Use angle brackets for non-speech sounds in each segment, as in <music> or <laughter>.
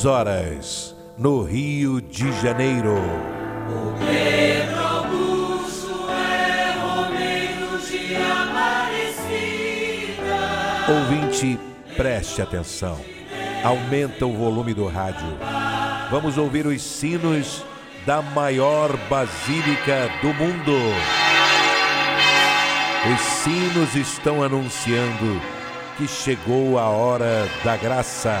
10 horas, no Rio de Janeiro. O Pedro Augusto é Romeiro de Aparecida. Ouvinte, preste atenção. Aumenta o volume do rádio. Vamos ouvir os sinos da maior basílica do mundo. Os sinos estão anunciando que chegou a hora da graça,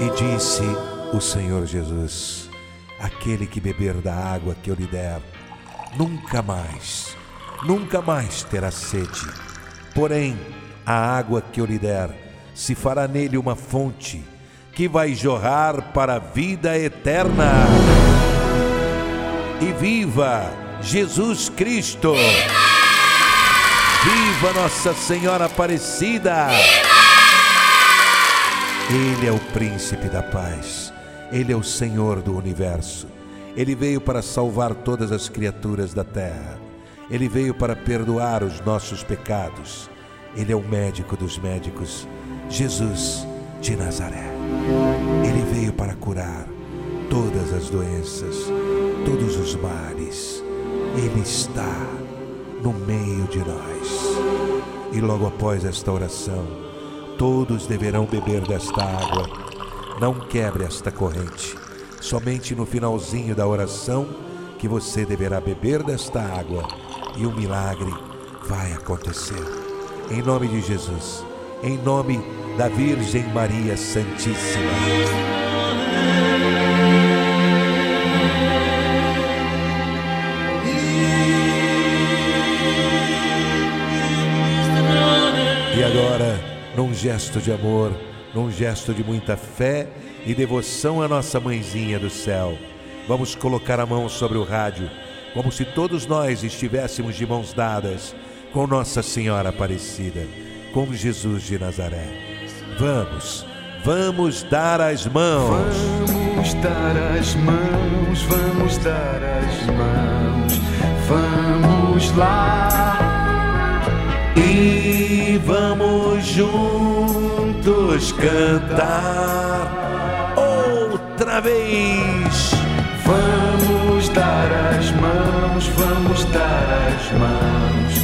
E disse o Senhor Jesus: Aquele que beber da água que eu lhe der, nunca mais, nunca mais terá sede. Porém, a água que eu lhe der se fará nele uma fonte que vai jorrar para a vida eterna. E viva Jesus Cristo! Viva Nossa Senhora Aparecida! Ele é o príncipe da paz. Ele é o Senhor do universo. Ele veio para salvar todas as criaturas da terra. Ele veio para perdoar os nossos pecados. Ele é o médico dos médicos, Jesus de Nazaré. Ele veio para curar todas as doenças, todos os males. Ele está no meio de nós. E logo após esta oração, todos deverão beber desta água. Não quebre esta corrente. Somente no finalzinho da oração que você deverá beber desta água e o milagre vai acontecer. Em nome de Jesus, em nome da Virgem Maria Santíssima. E agora, num gesto de amor, num gesto de muita fé e devoção à nossa mãezinha do céu, vamos colocar a mão sobre o rádio, como se todos nós estivéssemos de mãos dadas com Nossa Senhora Aparecida, com Jesus de Nazaré. Vamos, vamos dar as mãos. Vamos dar as mãos, vamos dar as mãos, vamos lá. E juntos cantar outra vez. Vamos dar as mãos, vamos dar as mãos,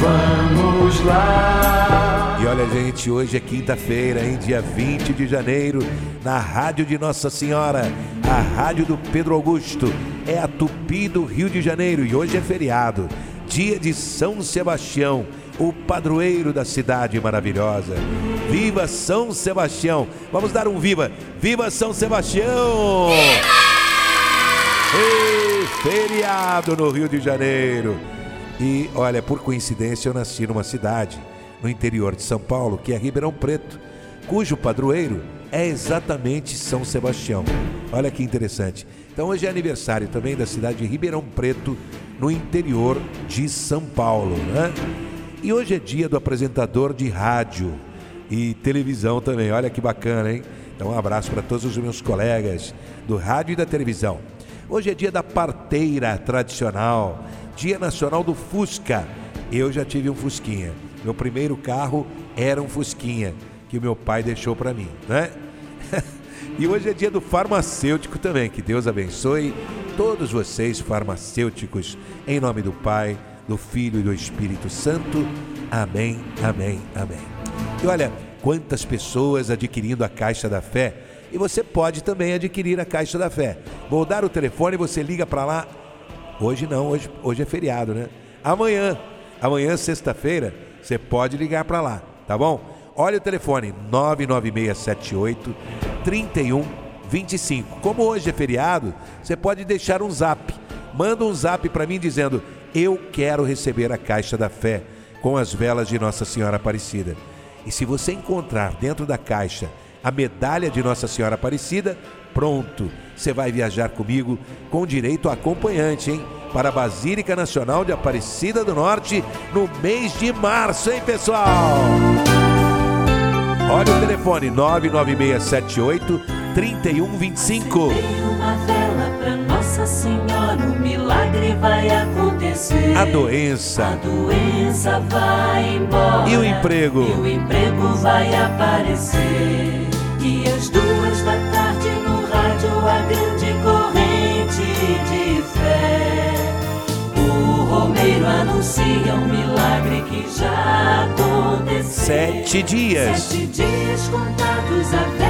vamos lá. E olha, gente, hoje é quinta-feira, hein? Dia 20 de janeiro, na Rádio de Nossa Senhora, a Rádio do Pedro Augusto. É a Tupi do Rio de Janeiro e hoje é feriado, dia de São Sebastião, o padroeiro da cidade maravilhosa. Viva São Sebastião! Vamos dar um viva! Viva São Sebastião! Ei, feriado no Rio de Janeiro. E olha, por coincidência, eu nasci numa cidade no interior de São Paulo, que é Ribeirão Preto, cujo padroeiro é exatamente São Sebastião. Olha que interessante. Então hoje é aniversário também da cidade de Ribeirão Preto, no interior de São Paulo, né? E hoje é dia do apresentador de rádio e televisão também. Olha que bacana, hein? Então um abraço para todos os meus colegas do rádio e da televisão. Hoje é dia da parteira tradicional, dia nacional do Fusca. Eu já tive um Fusquinha. Meu primeiro carro era um Fusquinha que o meu pai deixou para mim, né? <laughs> e hoje é dia do farmacêutico também. Que Deus abençoe todos vocês farmacêuticos em nome do Pai, do Filho e do Espírito Santo. Amém, amém, amém. E olha, quantas pessoas adquirindo a Caixa da Fé. E você pode também adquirir a Caixa da Fé. Vou dar o telefone, você liga para lá. Hoje não, hoje, hoje é feriado, né? Amanhã, amanhã, sexta-feira, você pode ligar para lá, tá bom? Olha o telefone, 99678 3125. Como hoje é feriado, você pode deixar um zap. Manda um zap para mim dizendo: Eu quero receber a Caixa da Fé com as velas de Nossa Senhora Aparecida. E se você encontrar dentro da caixa a medalha de Nossa Senhora Aparecida, pronto, você vai viajar comigo com direito a acompanhante, hein? Para a Basílica Nacional de Aparecida do Norte no mês de março, hein, pessoal? Olha o telefone 99678 3125. Nossa Senhora, o milagre vai acontecer. A A doença doença vai embora. e o emprego. E o emprego vai aparecer. E às duas da tarde no rádio a grande corrente de fé. O Romeiro anuncia um milagre que já aconteceu. Sete dias. Sete dias contados a vela azul perfumada.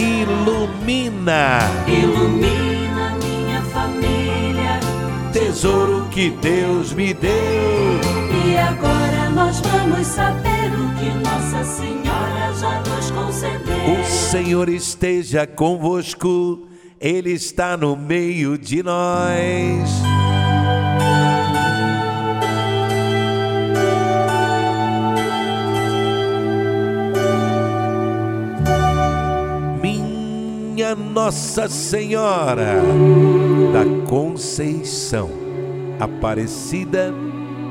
Ilumina Ilumina minha família. tesouro que Deus me deu. E agora nós vamos saber o que Nossa Senhora já nos concedeu. O Senhor esteja convosco, Ele está no meio de nós. Nossa Senhora da Conceição, Aparecida,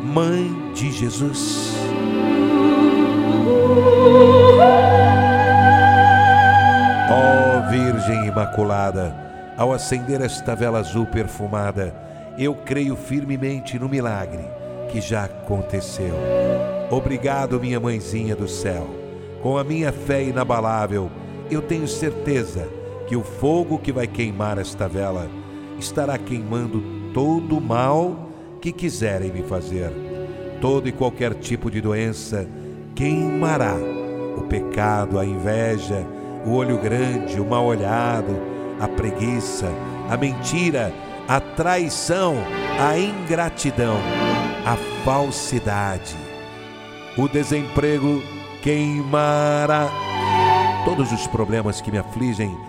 Mãe de Jesus. Ó Virgem Imaculada, ao acender esta vela azul perfumada, eu creio firmemente no milagre que já aconteceu. Obrigado, minha mãezinha do céu. Com a minha fé inabalável, eu tenho certeza que o fogo que vai queimar esta vela estará queimando todo o mal que quiserem me fazer. Todo e qualquer tipo de doença queimará o pecado, a inveja, o olho grande, o mal olhado, a preguiça, a mentira, a traição, a ingratidão, a falsidade, o desemprego queimará. Todos os problemas que me afligem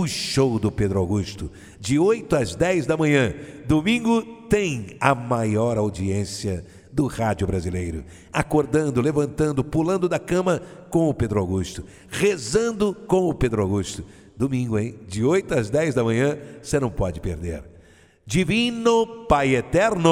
o show do Pedro Augusto, de 8 às 10 da manhã. Domingo tem a maior audiência do rádio brasileiro. Acordando, levantando, pulando da cama com o Pedro Augusto, rezando com o Pedro Augusto. Domingo, hein? De 8 às 10 da manhã, você não pode perder. Divino Pai Eterno,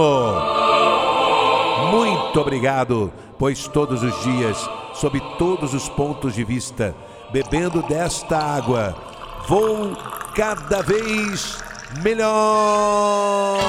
muito obrigado, pois todos os dias, sob todos os pontos de vista, bebendo desta água, vou cada vez melhor.